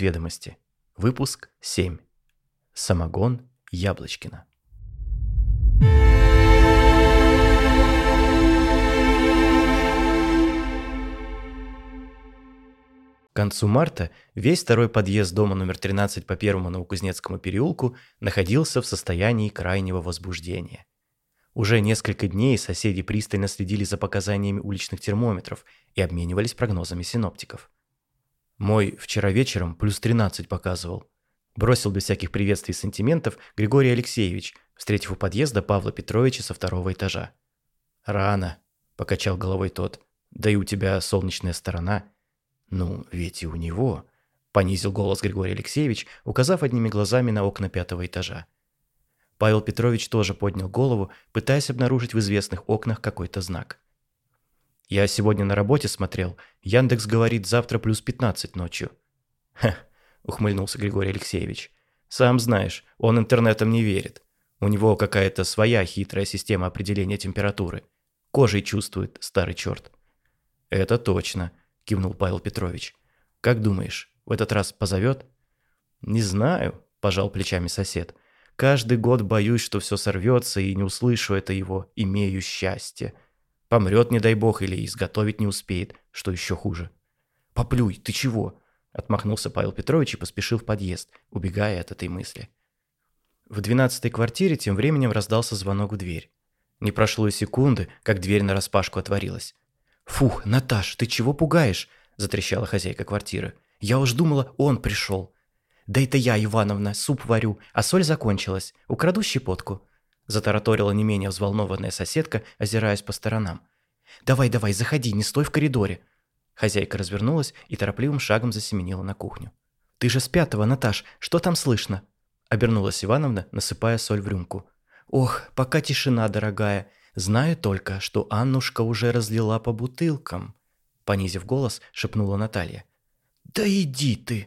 Из ведомости. Выпуск 7. Самогон Яблочкина. К концу марта весь второй подъезд дома номер 13 по первому Новокузнецкому переулку находился в состоянии крайнего возбуждения. Уже несколько дней соседи пристально следили за показаниями уличных термометров и обменивались прогнозами синоптиков. Мой вчера вечером плюс 13 показывал. Бросил без всяких приветствий и сантиментов Григорий Алексеевич, встретив у подъезда Павла Петровича со второго этажа. «Рано», – покачал головой тот. «Да и у тебя солнечная сторона». «Ну, ведь и у него», – понизил голос Григорий Алексеевич, указав одними глазами на окна пятого этажа. Павел Петрович тоже поднял голову, пытаясь обнаружить в известных окнах какой-то знак. «Я сегодня на работе смотрел. Яндекс говорит, завтра плюс 15 ночью». «Ха», – ухмыльнулся Григорий Алексеевич. «Сам знаешь, он интернетом не верит. У него какая-то своя хитрая система определения температуры. Кожей чувствует, старый черт». «Это точно», – кивнул Павел Петрович. «Как думаешь, в этот раз позовет?» «Не знаю», – пожал плечами сосед. «Каждый год боюсь, что все сорвется и не услышу это его «имею счастье». Помрет, не дай бог, или изготовить не успеет, что еще хуже». «Поплюй, ты чего?» – отмахнулся Павел Петрович и поспешил в подъезд, убегая от этой мысли. В двенадцатой квартире тем временем раздался звонок в дверь. Не прошло и секунды, как дверь нараспашку отворилась. «Фух, Наташ, ты чего пугаешь?» – затрещала хозяйка квартиры. «Я уж думала, он пришел». «Да это я, Ивановна, суп варю, а соль закончилась. Украду щепотку». Затараторила не менее взволнованная соседка, озираясь по сторонам. «Давай-давай, заходи, не стой в коридоре». Хозяйка развернулась и торопливым шагом засеменила на кухню. «Ты же с пятого, Наташ, что там слышно?» Обернулась Ивановна, насыпая соль в рюмку. «Ох, пока тишина, дорогая. Знаю только, что Аннушка уже разлила по бутылкам», понизив голос, шепнула Наталья. «Да иди ты!»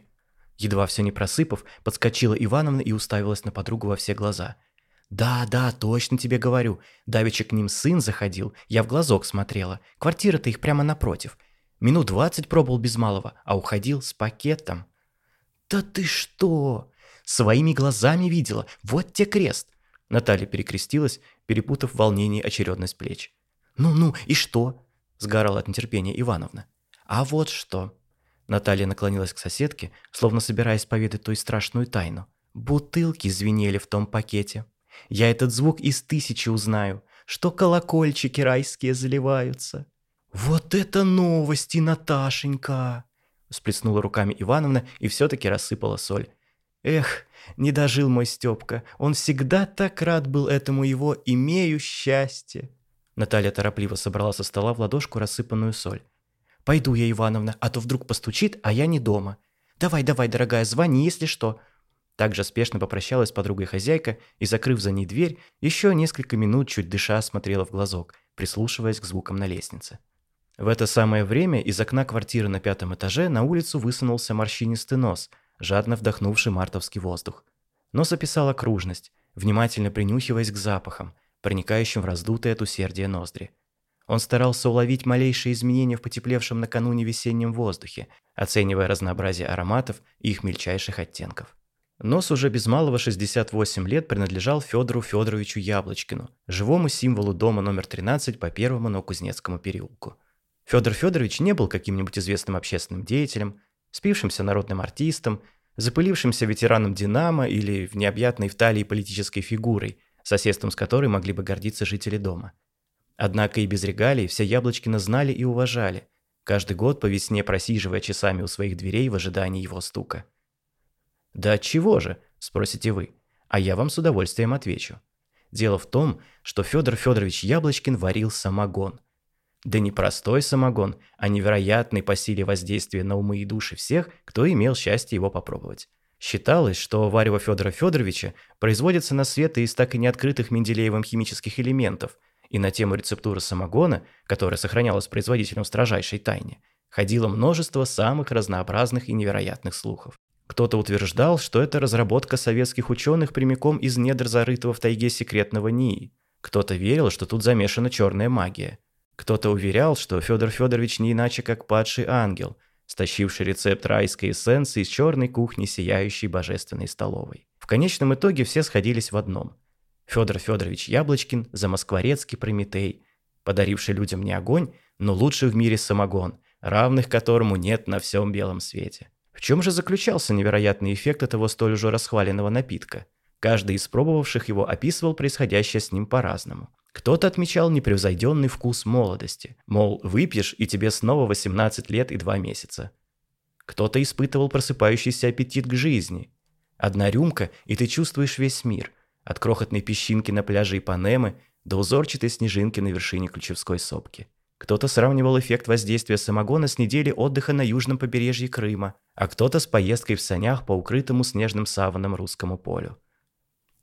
Едва все не просыпав, подскочила Ивановна и уставилась на подругу во все глаза. «Да, да, точно тебе говорю. Давеча к ним сын заходил, я в глазок смотрела. Квартира-то их прямо напротив. Минут двадцать пробовал без малого, а уходил с пакетом». «Да ты что? Своими глазами видела. Вот те крест. Наталья перекрестилась, перепутав в волнении очередность плеч. «Ну-ну, и что?» – сгорала от нетерпения Ивановна. «А вот что!» Наталья наклонилась к соседке, словно собираясь поведать той страшную тайну. «Бутылки звенели в том пакете. Я этот звук из тысячи узнаю, что колокольчики райские заливаются». «Вот это новости, Наташенька!» Сплеснула руками Ивановна и все-таки рассыпала соль. «Эх, не дожил мой Степка. Он всегда так рад был этому его «имею счастье». Наталья торопливо собрала со стола в ладошку рассыпанную соль. «Пойду я, Ивановна, а то вдруг постучит, а я не дома. Давай, давай, дорогая, звони, если что». Также спешно попрощалась с подругой хозяйка и, закрыв за ней дверь, еще несколько минут, чуть дыша, смотрела в глазок, прислушиваясь к звукам на лестнице. В это самое время из окна квартиры на пятом этаже на улицу высунулся морщинистый нос – жадно вдохнувший мартовский воздух. Нос описал окружность, внимательно принюхиваясь к запахам, проникающим в раздутые от усердия ноздри. Он старался уловить малейшие изменения в потеплевшем накануне весеннем воздухе, оценивая разнообразие ароматов и их мельчайших оттенков. Нос уже без малого 68 лет принадлежал Федору Федоровичу Яблочкину, живому символу дома номер 13 по первому Новокузнецкому переулку. Федор Федорович не был каким-нибудь известным общественным деятелем, спившимся народным артистом, запылившимся ветераном «Динамо» или в необъятной в талии политической фигурой, соседством с которой могли бы гордиться жители дома. Однако и без регалий все Яблочкина знали и уважали, каждый год по весне просиживая часами у своих дверей в ожидании его стука. «Да чего же?» – спросите вы, а я вам с удовольствием отвечу. Дело в том, что Федор Федорович Яблочкин варил самогон. Да не простой самогон, а невероятный по силе воздействия на умы и души всех, кто имел счастье его попробовать. Считалось, что варево Федора Федоровича производится на свет из так и не открытых Менделеевым химических элементов, и на тему рецептуры самогона, которая сохранялась производителем в строжайшей тайне, ходило множество самых разнообразных и невероятных слухов. Кто-то утверждал, что это разработка советских ученых прямиком из недр зарытого в тайге секретного НИИ. Кто-то верил, что тут замешана черная магия – кто-то уверял, что Федор Федорович не иначе как падший ангел, стащивший рецепт райской эссенции из черной кухни сияющей божественной столовой. В конечном итоге все сходились в одном. Федор Федорович Яблочкин, замоскворецкий Прометей, подаривший людям не огонь, но лучший в мире самогон, равных которому нет на всем белом свете. В чем же заключался невероятный эффект этого столь уже расхваленного напитка? Каждый из пробовавших его описывал происходящее с ним по-разному. Кто-то отмечал непревзойденный вкус молодости, мол, выпьешь, и тебе снова 18 лет и 2 месяца. Кто-то испытывал просыпающийся аппетит к жизни. Одна рюмка, и ты чувствуешь весь мир, от крохотной песчинки на пляже Ипанемы до узорчатой снежинки на вершине Ключевской сопки. Кто-то сравнивал эффект воздействия самогона с неделей отдыха на южном побережье Крыма, а кто-то с поездкой в санях по укрытому снежным саваном русскому полю.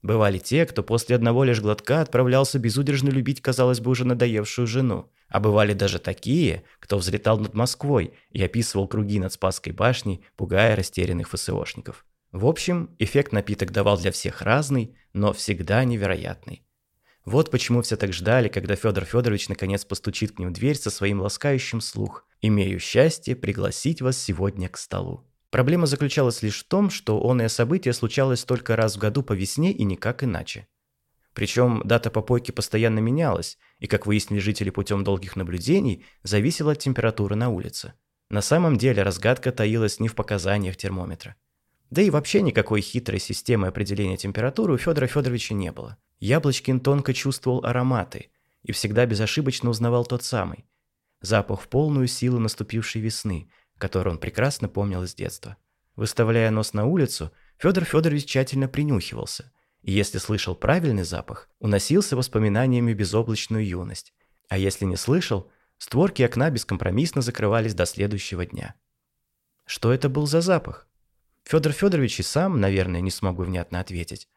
Бывали те, кто после одного лишь глотка отправлялся безудержно любить, казалось бы, уже надоевшую жену. А бывали даже такие, кто взлетал над Москвой и описывал круги над Спасской башней, пугая растерянных ФСОшников. В общем, эффект напиток давал для всех разный, но всегда невероятный. Вот почему все так ждали, когда Федор Федорович наконец постучит к ним в дверь со своим ласкающим слух. «Имею счастье пригласить вас сегодня к столу». Проблема заключалась лишь в том, что оное событие случалось только раз в году по весне и никак иначе. Причем дата попойки постоянно менялась, и, как выяснили жители путем долгих наблюдений, зависела от температуры на улице. На самом деле разгадка таилась не в показаниях термометра. Да и вообще никакой хитрой системы определения температуры у Федора Федоровича не было. Яблочкин тонко чувствовал ароматы и всегда безошибочно узнавал тот самый. Запах в полную силу наступившей весны – который он прекрасно помнил из детства. Выставляя нос на улицу, Федор Федорович тщательно принюхивался, и если слышал правильный запах, уносился воспоминаниями безоблачную юность, а если не слышал, створки окна бескомпромиссно закрывались до следующего дня. Что это был за запах? Федор Федорович и сам, наверное, не смогу внятно ответить.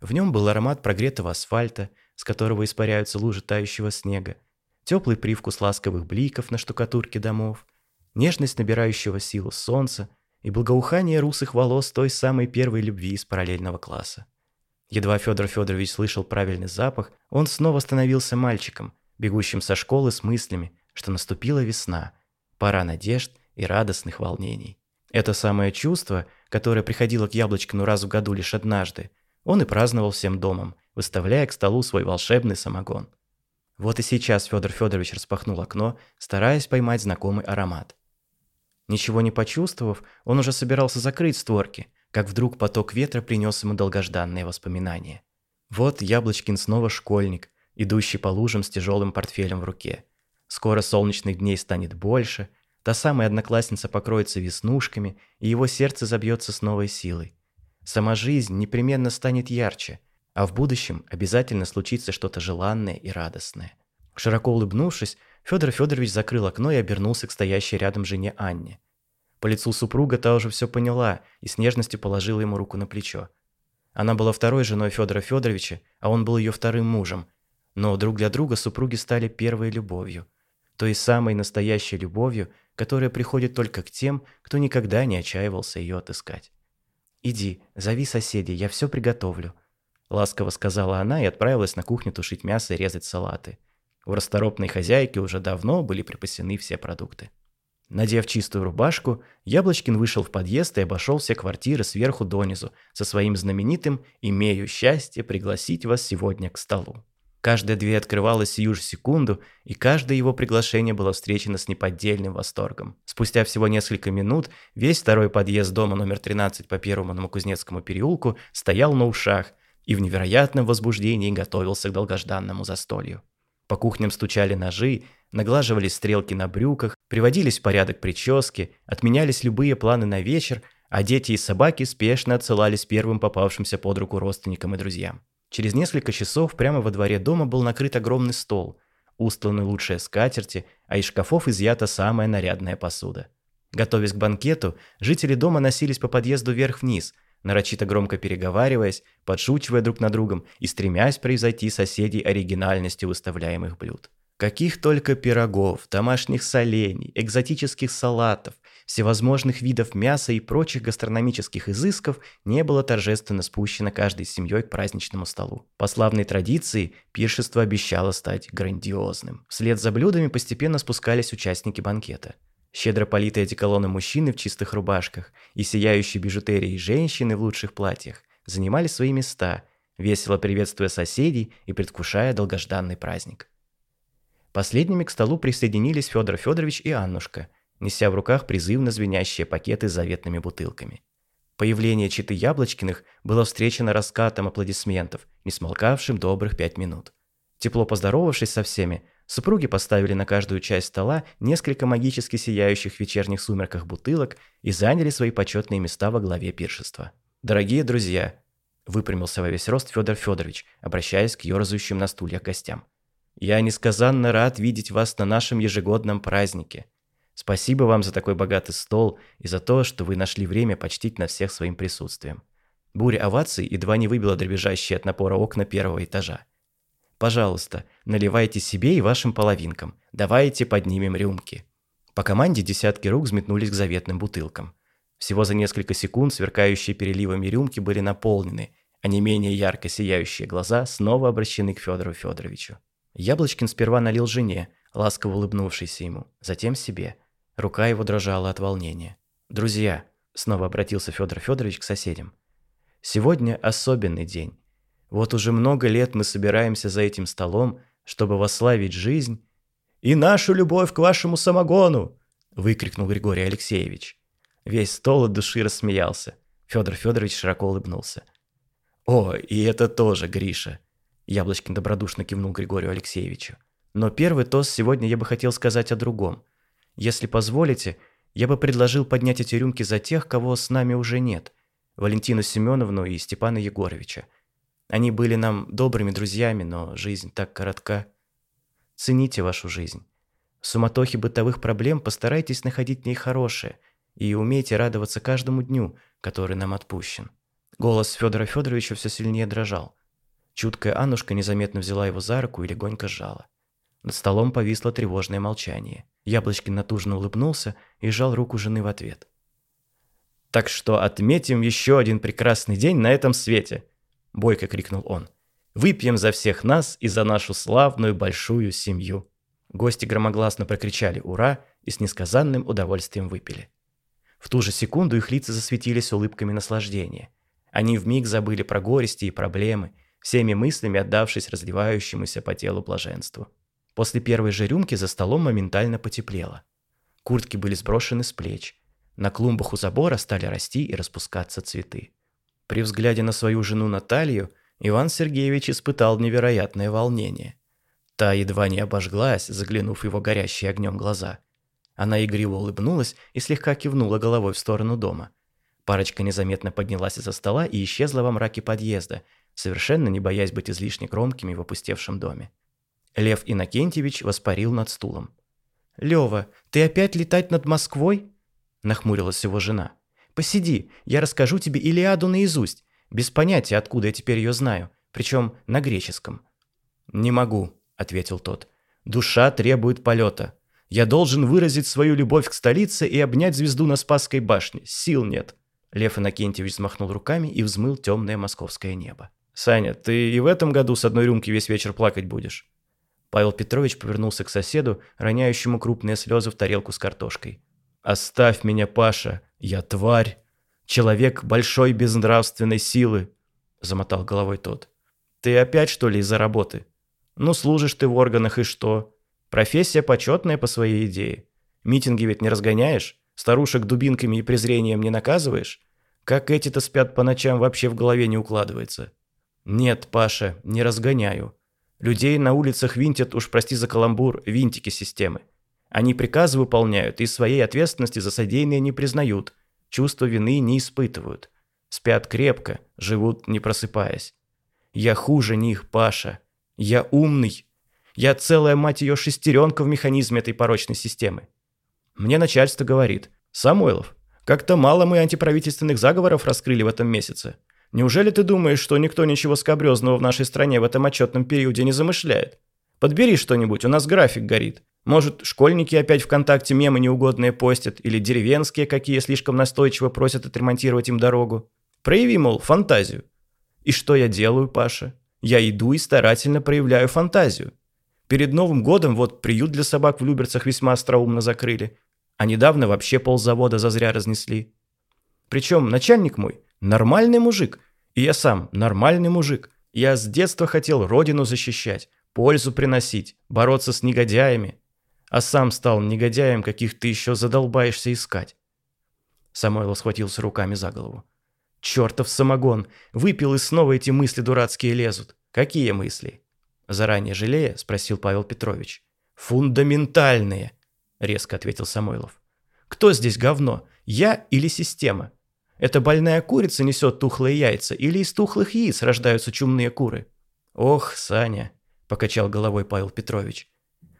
В нем был аромат прогретого асфальта, с которого испаряются лужи тающего снега, теплый привкус ласковых бликов на штукатурке домов, нежность набирающего силу солнца и благоухание русых волос той самой первой любви из параллельного класса. Едва Федор Федорович слышал правильный запах, он снова становился мальчиком, бегущим со школы с мыслями, что наступила весна, пора надежд и радостных волнений. Это самое чувство, которое приходило к Яблочкину раз в году лишь однажды, он и праздновал всем домом, выставляя к столу свой волшебный самогон. Вот и сейчас Федор Федорович распахнул окно, стараясь поймать знакомый аромат. Ничего не почувствовав, он уже собирался закрыть створки, как вдруг поток ветра принес ему долгожданные воспоминания. Вот Яблочкин снова школьник, идущий по лужам с тяжелым портфелем в руке. Скоро солнечных дней станет больше, та самая одноклассница покроется веснушками, и его сердце забьется с новой силой. Сама жизнь непременно станет ярче, а в будущем обязательно случится что-то желанное и радостное. Широко улыбнувшись, Федор Федорович закрыл окно и обернулся к стоящей рядом жене Анне. По лицу супруга та уже все поняла и с нежностью положила ему руку на плечо. Она была второй женой Федора Федоровича, а он был ее вторым мужем. Но друг для друга супруги стали первой любовью. Той самой настоящей любовью, которая приходит только к тем, кто никогда не отчаивался ее отыскать. «Иди, зови соседей, я все приготовлю», – ласково сказала она и отправилась на кухню тушить мясо и резать салаты – у расторопной хозяйки уже давно были припасены все продукты. Надев чистую рубашку, Яблочкин вышел в подъезд и обошел все квартиры сверху донизу со своим знаменитым «Имею счастье пригласить вас сегодня к столу». Каждая дверь открывалась сию же секунду, и каждое его приглашение было встречено с неподдельным восторгом. Спустя всего несколько минут весь второй подъезд дома номер 13 по первому Новокузнецкому переулку стоял на ушах и в невероятном возбуждении готовился к долгожданному застолью. По кухням стучали ножи, наглаживались стрелки на брюках, приводились в порядок прически, отменялись любые планы на вечер, а дети и собаки спешно отсылались первым попавшимся под руку родственникам и друзьям. Через несколько часов прямо во дворе дома был накрыт огромный стол, устланы лучшие скатерти, а из шкафов изъята самая нарядная посуда. Готовясь к банкету, жители дома носились по подъезду вверх-вниз – нарочито громко переговариваясь, подшучивая друг над другом и стремясь превзойти соседей оригинальностью выставляемых блюд. Каких только пирогов, домашних солений, экзотических салатов, всевозможных видов мяса и прочих гастрономических изысков не было торжественно спущено каждой семьей к праздничному столу. По славной традиции, пиршество обещало стать грандиозным. Вслед за блюдами постепенно спускались участники банкета. Щедро политые одеколоном мужчины в чистых рубашках и сияющие бижутерией женщины в лучших платьях занимали свои места, весело приветствуя соседей и предвкушая долгожданный праздник. Последними к столу присоединились Федор Федорович и Аннушка, неся в руках призывно звенящие пакеты с заветными бутылками. Появление Читы Яблочкиных было встречено раскатом аплодисментов, не смолкавшим добрых пять минут. Тепло поздоровавшись со всеми, супруги поставили на каждую часть стола несколько магически сияющих в вечерних сумерках бутылок и заняли свои почетные места во главе пиршества. «Дорогие друзья!» – выпрямился во весь рост Федор Федорович, обращаясь к ерзающим на стульях гостям. Я несказанно рад видеть вас на нашем ежегодном празднике. Спасибо вам за такой богатый стол и за то, что вы нашли время почтить нас всех своим присутствием. Буря оваций едва не выбила дребезжащие от напора окна первого этажа. Пожалуйста, наливайте себе и вашим половинкам. Давайте поднимем рюмки. По команде десятки рук взметнулись к заветным бутылкам. Всего за несколько секунд сверкающие переливами рюмки были наполнены, а не менее ярко сияющие глаза снова обращены к Федору Федоровичу. Яблочкин сперва налил жене, ласково улыбнувшейся ему, затем себе. Рука его дрожала от волнения. «Друзья», — снова обратился Федор Федорович к соседям, — «сегодня особенный день. Вот уже много лет мы собираемся за этим столом, чтобы восславить жизнь и нашу любовь к вашему самогону!» — выкрикнул Григорий Алексеевич. Весь стол от души рассмеялся. Федор Федорович широко улыбнулся. «О, и это тоже Гриша!» Яблочкин добродушно кивнул Григорию Алексеевичу. Но первый тост сегодня я бы хотел сказать о другом. Если позволите, я бы предложил поднять эти рюмки за тех, кого с нами уже нет. Валентину Семеновну и Степана Егоровича. Они были нам добрыми друзьями, но жизнь так коротка. Цените вашу жизнь. В суматохе бытовых проблем постарайтесь находить в ней хорошее и умейте радоваться каждому дню, который нам отпущен. Голос Федора Федоровича все сильнее дрожал. Чуткая Аннушка незаметно взяла его за руку и легонько сжала. Над столом повисло тревожное молчание. Яблочкин натужно улыбнулся и сжал руку жены в ответ. «Так что отметим еще один прекрасный день на этом свете!» – бойко крикнул он. «Выпьем за всех нас и за нашу славную большую семью!» Гости громогласно прокричали «Ура!» и с несказанным удовольствием выпили. В ту же секунду их лица засветились улыбками наслаждения. Они вмиг забыли про горести и проблемы, всеми мыслями отдавшись разливающемуся по телу блаженству. После первой же рюмки за столом моментально потеплело. Куртки были сброшены с плеч. На клумбах у забора стали расти и распускаться цветы. При взгляде на свою жену Наталью Иван Сергеевич испытал невероятное волнение. Та едва не обожглась, заглянув его горящие огнем глаза. Она игриво улыбнулась и слегка кивнула головой в сторону дома. Парочка незаметно поднялась из-за стола и исчезла во мраке подъезда, совершенно не боясь быть излишне громкими в опустевшем доме. Лев Иннокентьевич воспарил над стулом. «Лёва, ты опять летать над Москвой?» – нахмурилась его жена. «Посиди, я расскажу тебе Илиаду наизусть, без понятия, откуда я теперь ее знаю, причем на греческом». «Не могу», – ответил тот. «Душа требует полета. Я должен выразить свою любовь к столице и обнять звезду на Спасской башне. Сил нет». Лев Иннокентьевич взмахнул руками и взмыл темное московское небо. «Саня, ты и в этом году с одной рюмки весь вечер плакать будешь?» Павел Петрович повернулся к соседу, роняющему крупные слезы в тарелку с картошкой. «Оставь меня, Паша, я тварь, человек большой безнравственной силы», – замотал головой тот. «Ты опять, что ли, из-за работы? Ну, служишь ты в органах и что? Профессия почетная по своей идее. Митинги ведь не разгоняешь, старушек дубинками и презрением не наказываешь? Как эти-то спят по ночам, вообще в голове не укладывается». «Нет, Паша, не разгоняю. Людей на улицах винтят, уж прости за каламбур, винтики системы. Они приказы выполняют и своей ответственности за содеянное не признают, чувства вины не испытывают. Спят крепко, живут не просыпаясь. Я хуже них, Паша. Я умный. Я целая, мать ее, шестеренка в механизме этой порочной системы. Мне начальство говорит, Самойлов, как-то мало мы антиправительственных заговоров раскрыли в этом месяце. Неужели ты думаешь, что никто ничего скобрезного в нашей стране в этом отчетном периоде не замышляет? Подбери что-нибудь, у нас график горит. Может, школьники опять ВКонтакте мемы неугодные постят, или деревенские, какие слишком настойчиво просят отремонтировать им дорогу. Прояви, мол, фантазию. И что я делаю, Паша? Я иду и старательно проявляю фантазию. Перед Новым годом вот приют для собак в Люберцах весьма остроумно закрыли. А недавно вообще ползавода зазря разнесли. Причем начальник мой нормальный мужик, и я сам нормальный мужик. Я с детства хотел родину защищать, пользу приносить, бороться с негодяями. А сам стал негодяем, каких ты еще задолбаешься искать. Самойлов схватился руками за голову. Чертов самогон! Выпил и снова эти мысли дурацкие лезут. Какие мысли? Заранее жалея, спросил Павел Петрович. Фундаментальные, резко ответил Самойлов. Кто здесь говно? Я или система? Эта больная курица несет тухлые яйца, или из тухлых яиц рождаются чумные куры? Ох, Саня, покачал головой Павел Петрович.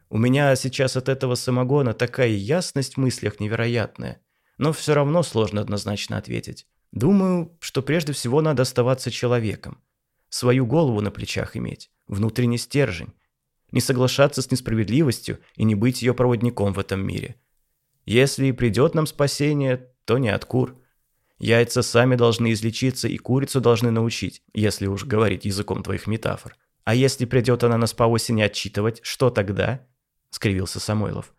У меня сейчас от этого самогона такая ясность в мыслях невероятная, но все равно сложно однозначно ответить. Думаю, что прежде всего надо оставаться человеком. Свою голову на плечах иметь, внутренний стержень. Не соглашаться с несправедливостью и не быть ее проводником в этом мире. Если и придет нам спасение, то не от кур. Яйца сами должны излечиться и курицу должны научить, если уж говорить языком твоих метафор. А если придет она нас по осени отчитывать, что тогда? — скривился Самойлов.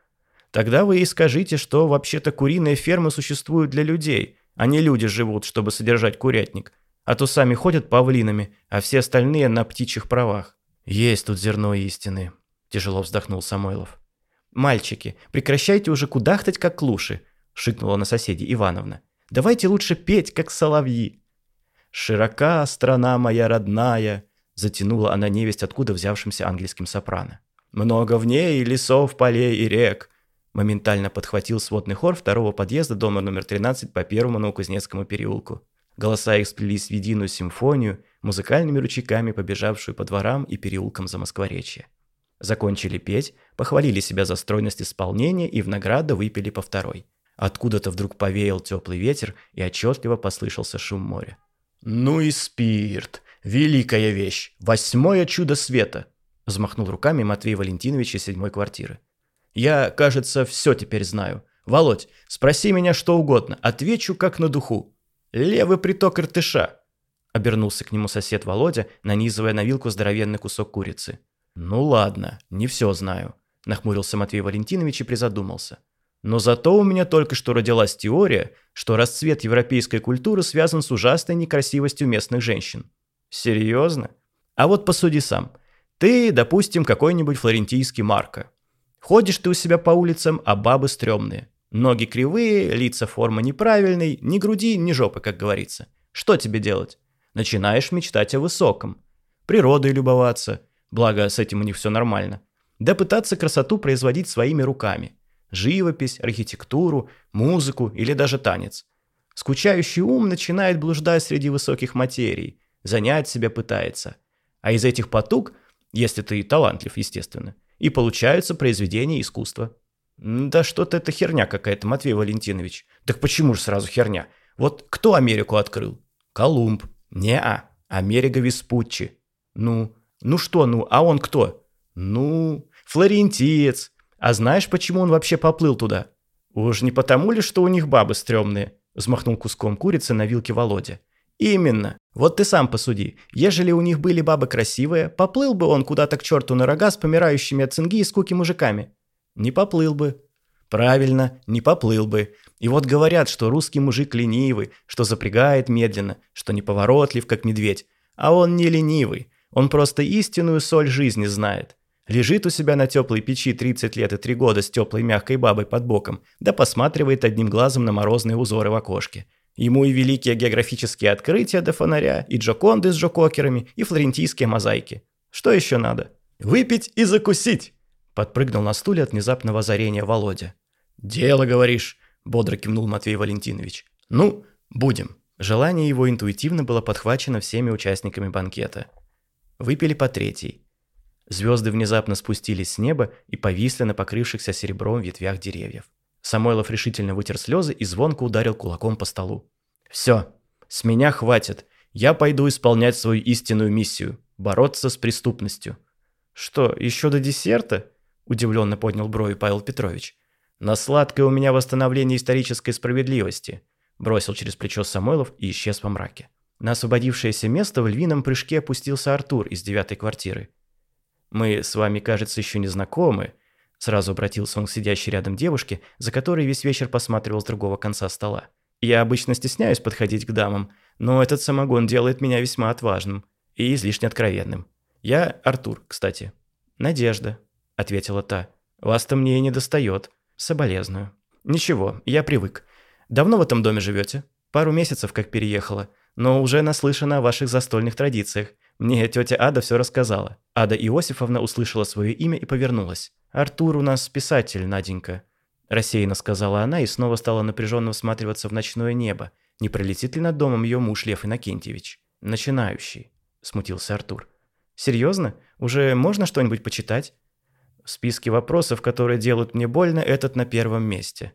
«Тогда вы и скажите, что вообще-то куриные фермы существуют для людей, а не люди живут, чтобы содержать курятник. А то сами ходят павлинами, а все остальные на птичьих правах». «Есть тут зерно истины», – тяжело вздохнул Самойлов. «Мальчики, прекращайте уже кудахтать, как клуши», – шикнула на соседи Ивановна. «Давайте лучше петь, как соловьи». «Широка страна моя родная», – затянула она невесть откуда взявшимся английским сопрано. Много в ней лесов, полей и рек. Моментально подхватил сводный хор второго подъезда дома номер 13 по первому Новокузнецкому переулку. Голоса их сплелись в единую симфонию, музыкальными ручейками побежавшую по дворам и переулкам за Москворечье. Закончили петь, похвалили себя за стройность исполнения и в награду выпили по второй. Откуда-то вдруг повеял теплый ветер и отчетливо послышался шум моря. «Ну и спирт! Великая вещь! Восьмое чудо света! Взмахнул руками Матвей Валентинович из седьмой квартиры. «Я, кажется, все теперь знаю. Володь, спроси меня что угодно, отвечу как на духу. Левый приток Иртыша!» Обернулся к нему сосед Володя, нанизывая на вилку здоровенный кусок курицы. «Ну ладно, не все знаю», – нахмурился Матвей Валентинович и призадумался. «Но зато у меня только что родилась теория, что расцвет европейской культуры связан с ужасной некрасивостью местных женщин». «Серьезно? А вот посуди сам. Ты, допустим, какой-нибудь флорентийский Марко. Ходишь ты у себя по улицам, а бабы стрёмные. Ноги кривые, лица форма неправильной, ни груди, ни жопы, как говорится. Что тебе делать? Начинаешь мечтать о высоком. Природой любоваться, благо с этим у них все нормально. Да пытаться красоту производить своими руками. Живопись, архитектуру, музыку или даже танец. Скучающий ум начинает блуждать среди высоких материй, занять себя пытается. А из этих потуг если ты талантлив, естественно. И получаются произведения искусства. Да что-то это херня какая-то, Матвей Валентинович. Так почему же сразу херня? Вот кто Америку открыл? Колумб. Не-а, Америка Веспуччи. Ну, ну что ну, а он кто? Ну, флорентиец. А знаешь, почему он вообще поплыл туда? Уж не потому ли, что у них бабы стрёмные? Взмахнул куском курицы на вилке Володя. Именно. Вот ты сам посуди. Ежели у них были бабы красивые, поплыл бы он куда-то к черту на рога с помирающими от цинги и скуки мужиками? Не поплыл бы. Правильно, не поплыл бы. И вот говорят, что русский мужик ленивый, что запрягает медленно, что неповоротлив, как медведь. А он не ленивый. Он просто истинную соль жизни знает. Лежит у себя на теплой печи 30 лет и 3 года с теплой мягкой бабой под боком, да посматривает одним глазом на морозные узоры в окошке. Ему и великие географические открытия до фонаря, и Джоконды с Джококерами, и флорентийские мозаики. Что еще надо? Выпить и закусить!» Подпрыгнул на стуле от внезапного озарения Володя. «Дело, говоришь», – бодро кивнул Матвей Валентинович. «Ну, будем». Желание его интуитивно было подхвачено всеми участниками банкета. Выпили по третьей. Звезды внезапно спустились с неба и повисли на покрывшихся серебром ветвях деревьев. Самойлов решительно вытер слезы и звонко ударил кулаком по столу. «Все, с меня хватит. Я пойду исполнять свою истинную миссию – бороться с преступностью». «Что, еще до десерта?» – удивленно поднял брови Павел Петрович. «На сладкое у меня восстановление исторической справедливости», – бросил через плечо Самойлов и исчез во мраке. На освободившееся место в львином прыжке опустился Артур из девятой квартиры. «Мы с вами, кажется, еще не знакомы», Сразу обратился он к сидящей рядом девушке, за которой весь вечер посматривал с другого конца стола. «Я обычно стесняюсь подходить к дамам, но этот самогон делает меня весьма отважным и излишне откровенным. Я Артур, кстати». «Надежда», — ответила та. «Вас-то мне и не достает. Соболезную». «Ничего, я привык. Давно в этом доме живете? Пару месяцев как переехала, но уже наслышана о ваших застольных традициях. Мне тетя Ада все рассказала». Ада Иосифовна услышала свое имя и повернулась. «Артур у нас писатель, Наденька», – рассеянно сказала она и снова стала напряженно всматриваться в ночное небо. Не пролетит ли над домом ее муж Лев Иннокентьевич? «Начинающий», – смутился Артур. «Серьезно? Уже можно что-нибудь почитать?» В списке вопросов, которые делают мне больно, этот на первом месте.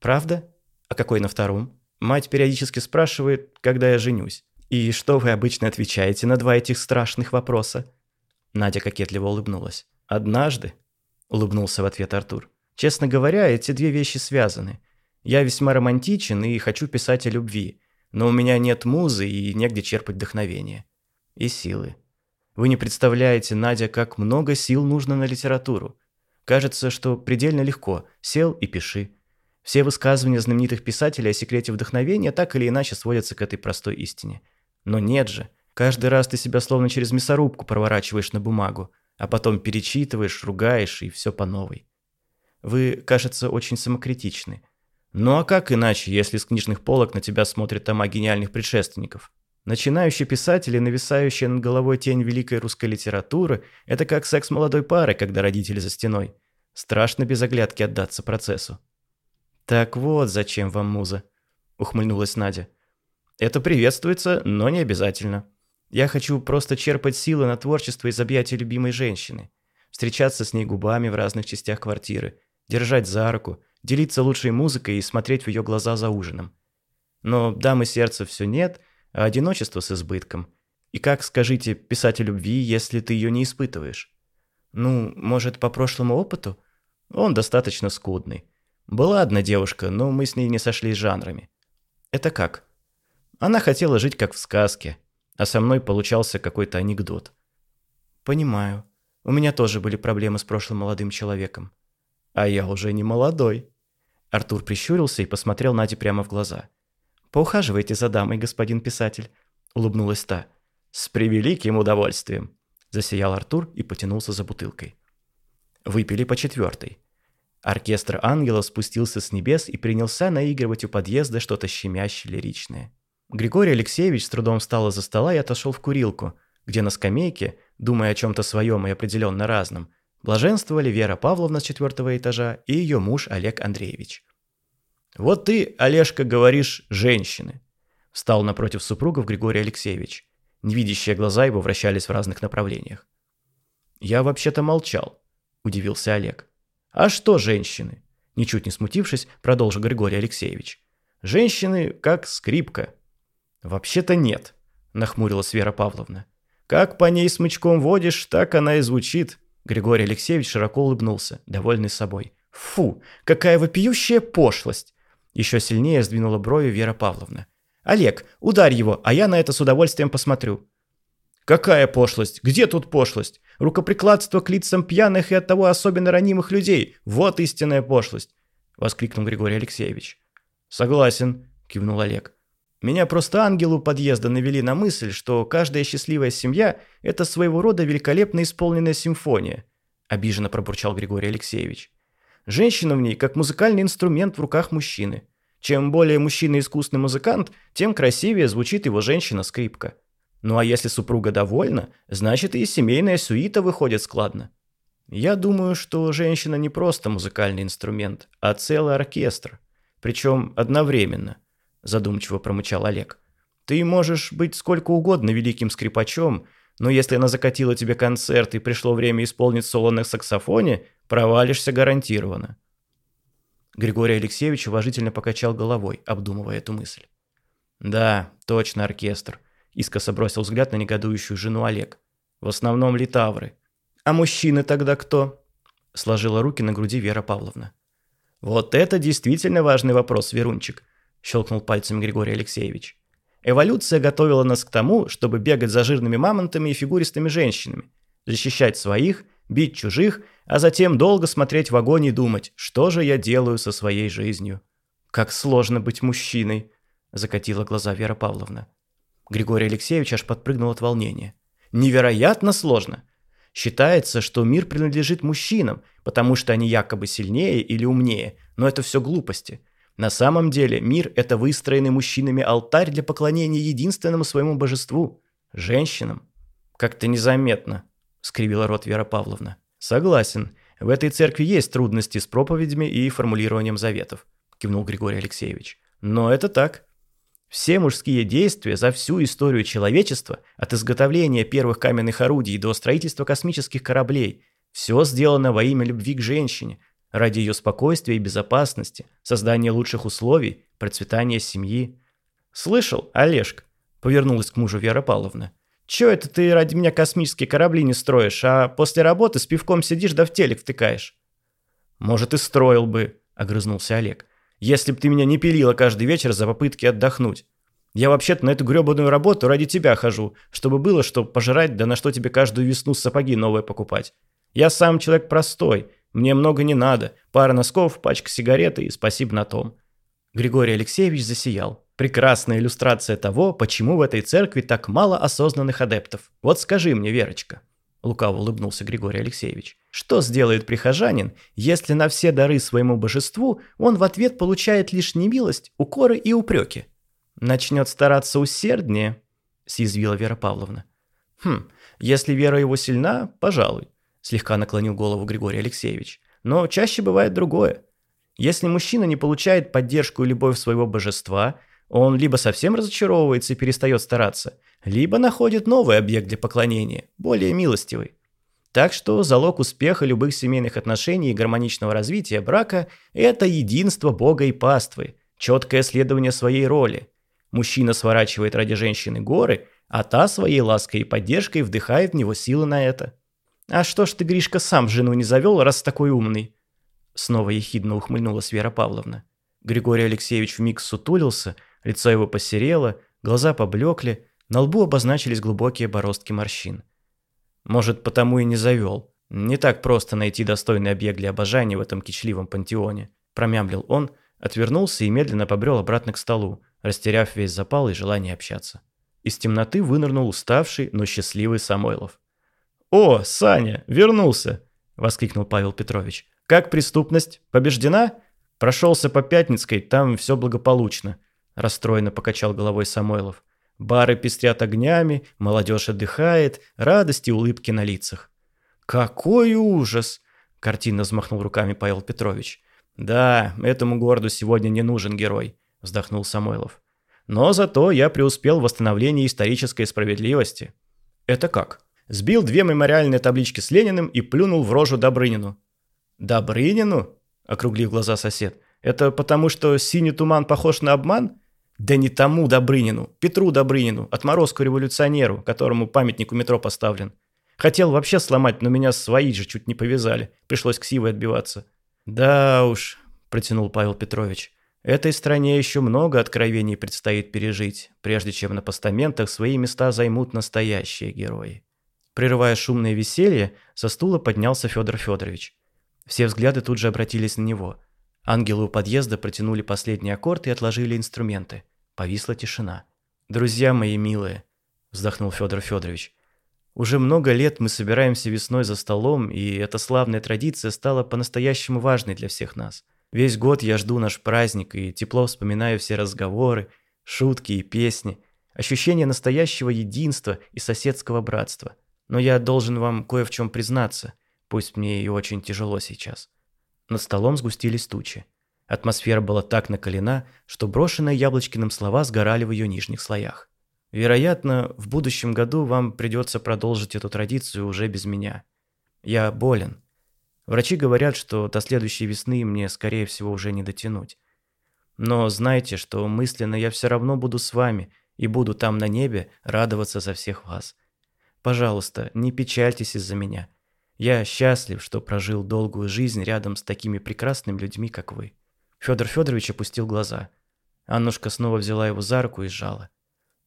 Правда? А какой на втором? Мать периодически спрашивает, когда я женюсь. И что вы обычно отвечаете на два этих страшных вопроса? Надя кокетливо улыбнулась. Однажды, улыбнулся в ответ Артур. Честно говоря, эти две вещи связаны. Я весьма романтичен и хочу писать о любви, но у меня нет музы и негде черпать вдохновение. И силы. Вы не представляете, Надя, как много сил нужно на литературу. Кажется, что предельно легко. Сел и пиши. Все высказывания знаменитых писателей о секрете вдохновения так или иначе сводятся к этой простой истине. Но нет же. Каждый раз ты себя словно через мясорубку проворачиваешь на бумагу, а потом перечитываешь, ругаешь и все по новой. Вы, кажется, очень самокритичны. Ну а как иначе, если с книжных полок на тебя смотрят тома гениальных предшественников? Начинающий писатель и нависающая над головой тень великой русской литературы – это как секс молодой пары, когда родители за стеной. Страшно без оглядки отдаться процессу. «Так вот, зачем вам муза?» – ухмыльнулась Надя. «Это приветствуется, но не обязательно. Я хочу просто черпать силы на творчество из объятий любимой женщины, встречаться с ней губами в разных частях квартиры, держать за руку, делиться лучшей музыкой и смотреть в ее глаза за ужином. Но дамы сердца все нет, а одиночество с избытком. И как, скажите, писать о любви, если ты ее не испытываешь? Ну, может, по прошлому опыту? Он достаточно скудный. Была одна девушка, но мы с ней не сошлись жанрами. Это как? Она хотела жить как в сказке, а со мной получался какой-то анекдот. Понимаю. У меня тоже были проблемы с прошлым молодым человеком. А я уже не молодой. Артур прищурился и посмотрел Наде прямо в глаза. «Поухаживайте за дамой, господин писатель», — улыбнулась та. «С превеликим удовольствием», — засиял Артур и потянулся за бутылкой. Выпили по четвертой. Оркестр ангелов спустился с небес и принялся наигрывать у подъезда что-то щемящее лиричное. Григорий Алексеевич с трудом встал из-за стола и отошел в курилку, где на скамейке, думая о чем-то своем и определенно разном, блаженствовали Вера Павловна с четвертого этажа и ее муж Олег Андреевич. «Вот ты, Олежка, говоришь «женщины», – встал напротив супругов Григорий Алексеевич. Невидящие глаза его вращались в разных направлениях. «Я вообще-то молчал», – удивился Олег. «А что женщины?» Ничуть не смутившись, продолжил Григорий Алексеевич. «Женщины как скрипка, «Вообще-то нет», – нахмурилась Вера Павловна. «Как по ней смычком водишь, так она и звучит». Григорий Алексеевич широко улыбнулся, довольный собой. «Фу, какая вопиющая пошлость!» Еще сильнее сдвинула брови Вера Павловна. «Олег, ударь его, а я на это с удовольствием посмотрю». «Какая пошлость? Где тут пошлость? Рукоприкладство к лицам пьяных и оттого особенно ранимых людей. Вот истинная пошлость!» – воскликнул Григорий Алексеевич. «Согласен», – кивнул Олег. Меня просто ангелу подъезда навели на мысль, что каждая счастливая семья – это своего рода великолепно исполненная симфония», – обиженно пробурчал Григорий Алексеевич. «Женщина в ней как музыкальный инструмент в руках мужчины. Чем более мужчина искусный музыкант, тем красивее звучит его женщина-скрипка. Ну а если супруга довольна, значит и семейная сюита выходит складно. Я думаю, что женщина не просто музыкальный инструмент, а целый оркестр. Причем одновременно –— задумчиво промычал Олег. «Ты можешь быть сколько угодно великим скрипачом, но если она закатила тебе концерт и пришло время исполнить соло на саксофоне, провалишься гарантированно». Григорий Алексеевич уважительно покачал головой, обдумывая эту мысль. «Да, точно оркестр», — искоса бросил взгляд на негодующую жену Олег. «В основном литавры». «А мужчины тогда кто?» — сложила руки на груди Вера Павловна. «Вот это действительно важный вопрос, Верунчик. – щелкнул пальцем Григорий Алексеевич. «Эволюция готовила нас к тому, чтобы бегать за жирными мамонтами и фигуристыми женщинами, защищать своих, бить чужих, а затем долго смотреть в огонь и думать, что же я делаю со своей жизнью. «Как сложно быть мужчиной», – закатила глаза Вера Павловна. Григорий Алексеевич аж подпрыгнул от волнения. «Невероятно сложно. Считается, что мир принадлежит мужчинам, потому что они якобы сильнее или умнее, но это все глупости. На самом деле мир – это выстроенный мужчинами алтарь для поклонения единственному своему божеству – женщинам. Как-то незаметно, – скривила рот Вера Павловна. «Согласен. В этой церкви есть трудности с проповедями и формулированием заветов», – кивнул Григорий Алексеевич. «Но это так. Все мужские действия за всю историю человечества, от изготовления первых каменных орудий до строительства космических кораблей, все сделано во имя любви к женщине, ради ее спокойствия и безопасности, создания лучших условий, процветания семьи. «Слышал, Олежка?» – повернулась к мужу Вера Павловна. «Чё это ты ради меня космические корабли не строишь, а после работы с пивком сидишь да в телек втыкаешь?» «Может, и строил бы», – огрызнулся Олег если бы ты меня не пилила каждый вечер за попытки отдохнуть. Я вообще-то на эту грёбаную работу ради тебя хожу, чтобы было что пожрать, да на что тебе каждую весну сапоги новые покупать. Я сам человек простой, мне много не надо, пара носков, пачка сигарет и спасибо на том». Григорий Алексеевич засиял. Прекрасная иллюстрация того, почему в этой церкви так мало осознанных адептов. Вот скажи мне, Верочка. Лукаво улыбнулся Григорий Алексеевич. Что сделает прихожанин, если на все дары своему божеству он в ответ получает лишь немилость, укоры и упреки? Начнет стараться усерднее, съязвила Вера Павловна. Хм, если вера его сильна, пожалуй, слегка наклонил голову Григорий Алексеевич. Но чаще бывает другое. Если мужчина не получает поддержку и любовь своего божества, он либо совсем разочаровывается и перестает стараться, либо находит новый объект для поклонения, более милостивый. Так что залог успеха любых семейных отношений и гармоничного развития брака – это единство Бога и паствы, четкое следование своей роли. Мужчина сворачивает ради женщины горы, а та своей лаской и поддержкой вдыхает в него силы на это. «А что ж ты, Гришка, сам жену не завел, раз такой умный?» Снова ехидно ухмыльнулась Вера Павловна. Григорий Алексеевич вмиг сутулился, лицо его посерело, глаза поблекли, на лбу обозначились глубокие бороздки морщин. Может, потому и не завел. Не так просто найти достойный объект для обожания в этом кичливом пантеоне. Промямлил он, отвернулся и медленно побрел обратно к столу, растеряв весь запал и желание общаться. Из темноты вынырнул уставший, но счастливый Самойлов. «О, Саня, вернулся!» – воскликнул Павел Петрович. «Как преступность? Побеждена?» «Прошелся по Пятницкой, там все благополучно», – расстроенно покачал головой Самойлов. Бары пестрят огнями, молодежь отдыхает, радости и улыбки на лицах. «Какой ужас!» – картинно взмахнул руками Павел Петрович. «Да, этому городу сегодня не нужен герой», – вздохнул Самойлов. «Но зато я преуспел в восстановлении исторической справедливости». «Это как?» Сбил две мемориальные таблички с Лениным и плюнул в рожу Добрынину. «Добрынину?» – округлив глаза сосед. «Это потому, что синий туман похож на обман? Да не тому Добрынину, Петру Добрынину, отморозку-революционеру, которому памятник у метро поставлен. Хотел вообще сломать, но меня свои же чуть не повязали. Пришлось к Сивой отбиваться. Да уж, протянул Павел Петрович. Этой стране еще много откровений предстоит пережить, прежде чем на постаментах свои места займут настоящие герои. Прерывая шумное веселье, со стула поднялся Федор Федорович. Все взгляды тут же обратились на него. Ангелы у подъезда протянули последний аккорд и отложили инструменты. Повисла тишина. «Друзья мои милые», – вздохнул Федор Федорович, – «уже много лет мы собираемся весной за столом, и эта славная традиция стала по-настоящему важной для всех нас. Весь год я жду наш праздник и тепло вспоминаю все разговоры, шутки и песни, ощущение настоящего единства и соседского братства. Но я должен вам кое в чем признаться, пусть мне и очень тяжело сейчас». Над столом сгустились тучи. Атмосфера была так накалена, что брошенные Яблочкиным слова сгорали в ее нижних слоях. Вероятно, в будущем году вам придется продолжить эту традицию уже без меня. Я болен. Врачи говорят, что до следующей весны мне, скорее всего, уже не дотянуть. Но знайте, что мысленно я все равно буду с вами и буду там на небе радоваться за всех вас. Пожалуйста, не печальтесь из-за меня. Я счастлив, что прожил долгую жизнь рядом с такими прекрасными людьми, как вы. Федор Федорович опустил глаза. Аннушка снова взяла его за руку и сжала.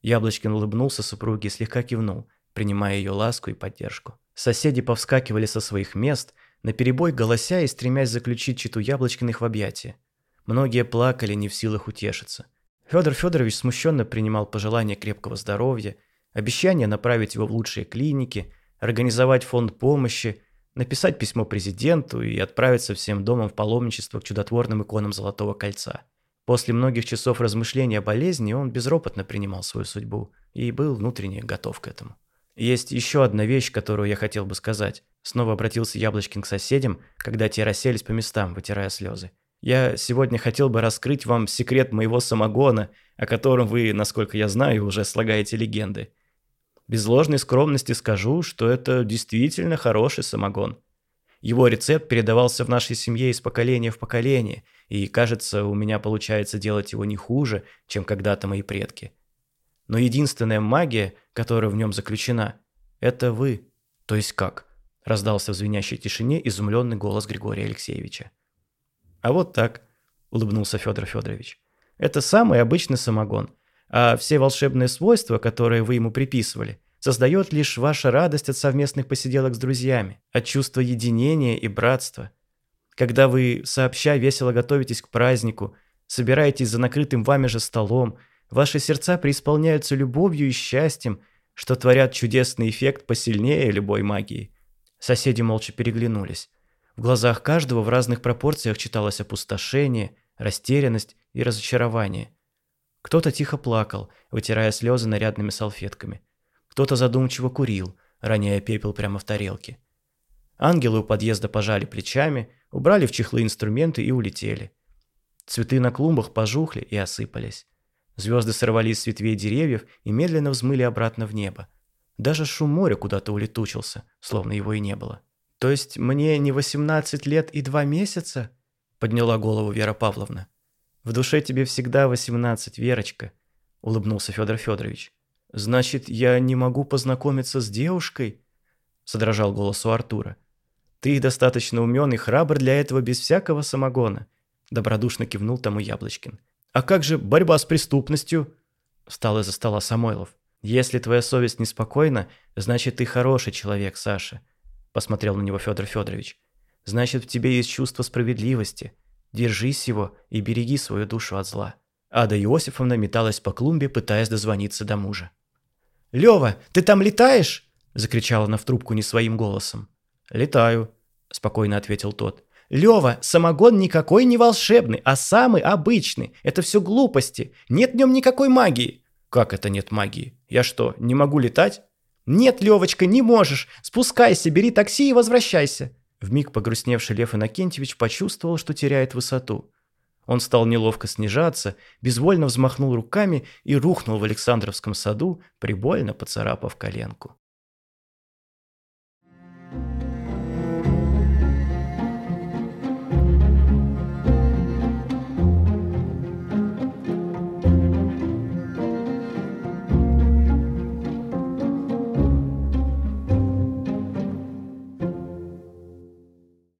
Яблочкин улыбнулся супруге и слегка кивнул, принимая ее ласку и поддержку. Соседи повскакивали со своих мест, наперебой голося и стремясь заключить читу Яблочкиных в объятия. Многие плакали, не в силах утешиться. Федор Федорович смущенно принимал пожелания крепкого здоровья, обещания направить его в лучшие клиники, организовать фонд помощи, написать письмо президенту и отправиться всем домом в паломничество к чудотворным иконам Золотого Кольца. После многих часов размышления о болезни он безропотно принимал свою судьбу и был внутренне готов к этому. Есть еще одна вещь, которую я хотел бы сказать. Снова обратился Яблочкин к соседям, когда те расселись по местам, вытирая слезы. Я сегодня хотел бы раскрыть вам секрет моего самогона, о котором вы, насколько я знаю, уже слагаете легенды. Без ложной скромности скажу, что это действительно хороший самогон. Его рецепт передавался в нашей семье из поколения в поколение, и, кажется, у меня получается делать его не хуже, чем когда-то мои предки. Но единственная магия, которая в нем заключена, это вы. То есть как? Раздался в звенящей тишине изумленный голос Григория Алексеевича. А вот так, улыбнулся Федор Федорович. Это самый обычный самогон, а все волшебные свойства, которые вы ему приписывали, создает лишь ваша радость от совместных посиделок с друзьями, от чувства единения и братства. Когда вы сообща весело готовитесь к празднику, собираетесь за накрытым вами же столом, ваши сердца преисполняются любовью и счастьем, что творят чудесный эффект посильнее любой магии. Соседи молча переглянулись. В глазах каждого в разных пропорциях читалось опустошение, растерянность и разочарование. Кто-то тихо плакал, вытирая слезы нарядными салфетками. Кто-то задумчиво курил, роняя пепел прямо в тарелке. Ангелы у подъезда пожали плечами, убрали в чехлы инструменты и улетели. Цветы на клумбах пожухли и осыпались. Звезды сорвались с ветвей деревьев и медленно взмыли обратно в небо. Даже шум моря куда-то улетучился, словно его и не было. «То есть мне не 18 лет и два месяца?» – подняла голову Вера Павловна. «В душе тебе всегда 18, Верочка», – улыбнулся Федор Федорович. «Значит, я не могу познакомиться с девушкой?» – задрожал голос у Артура. «Ты достаточно умен и храбр для этого без всякого самогона», – добродушно кивнул тому Яблочкин. «А как же борьба с преступностью?» – встал из-за стола Самойлов. «Если твоя совесть неспокойна, значит, ты хороший человек, Саша», посмотрел на него Федор Федорович. Значит, в тебе есть чувство справедливости. Держись его и береги свою душу от зла. Ада Иосифовна металась по клумбе, пытаясь дозвониться до мужа. «Лёва, ты там летаешь?» – закричала она в трубку не своим голосом. «Летаю», – спокойно ответил тот. «Лёва, самогон никакой не волшебный, а самый обычный. Это все глупости. Нет в нем никакой магии». «Как это нет магии? Я что, не могу летать?» «Нет, Левочка, не можешь! Спускайся, бери такси и возвращайся!» Вмиг погрустневший Лев Иннокентьевич почувствовал, что теряет высоту. Он стал неловко снижаться, безвольно взмахнул руками и рухнул в Александровском саду, прибольно поцарапав коленку.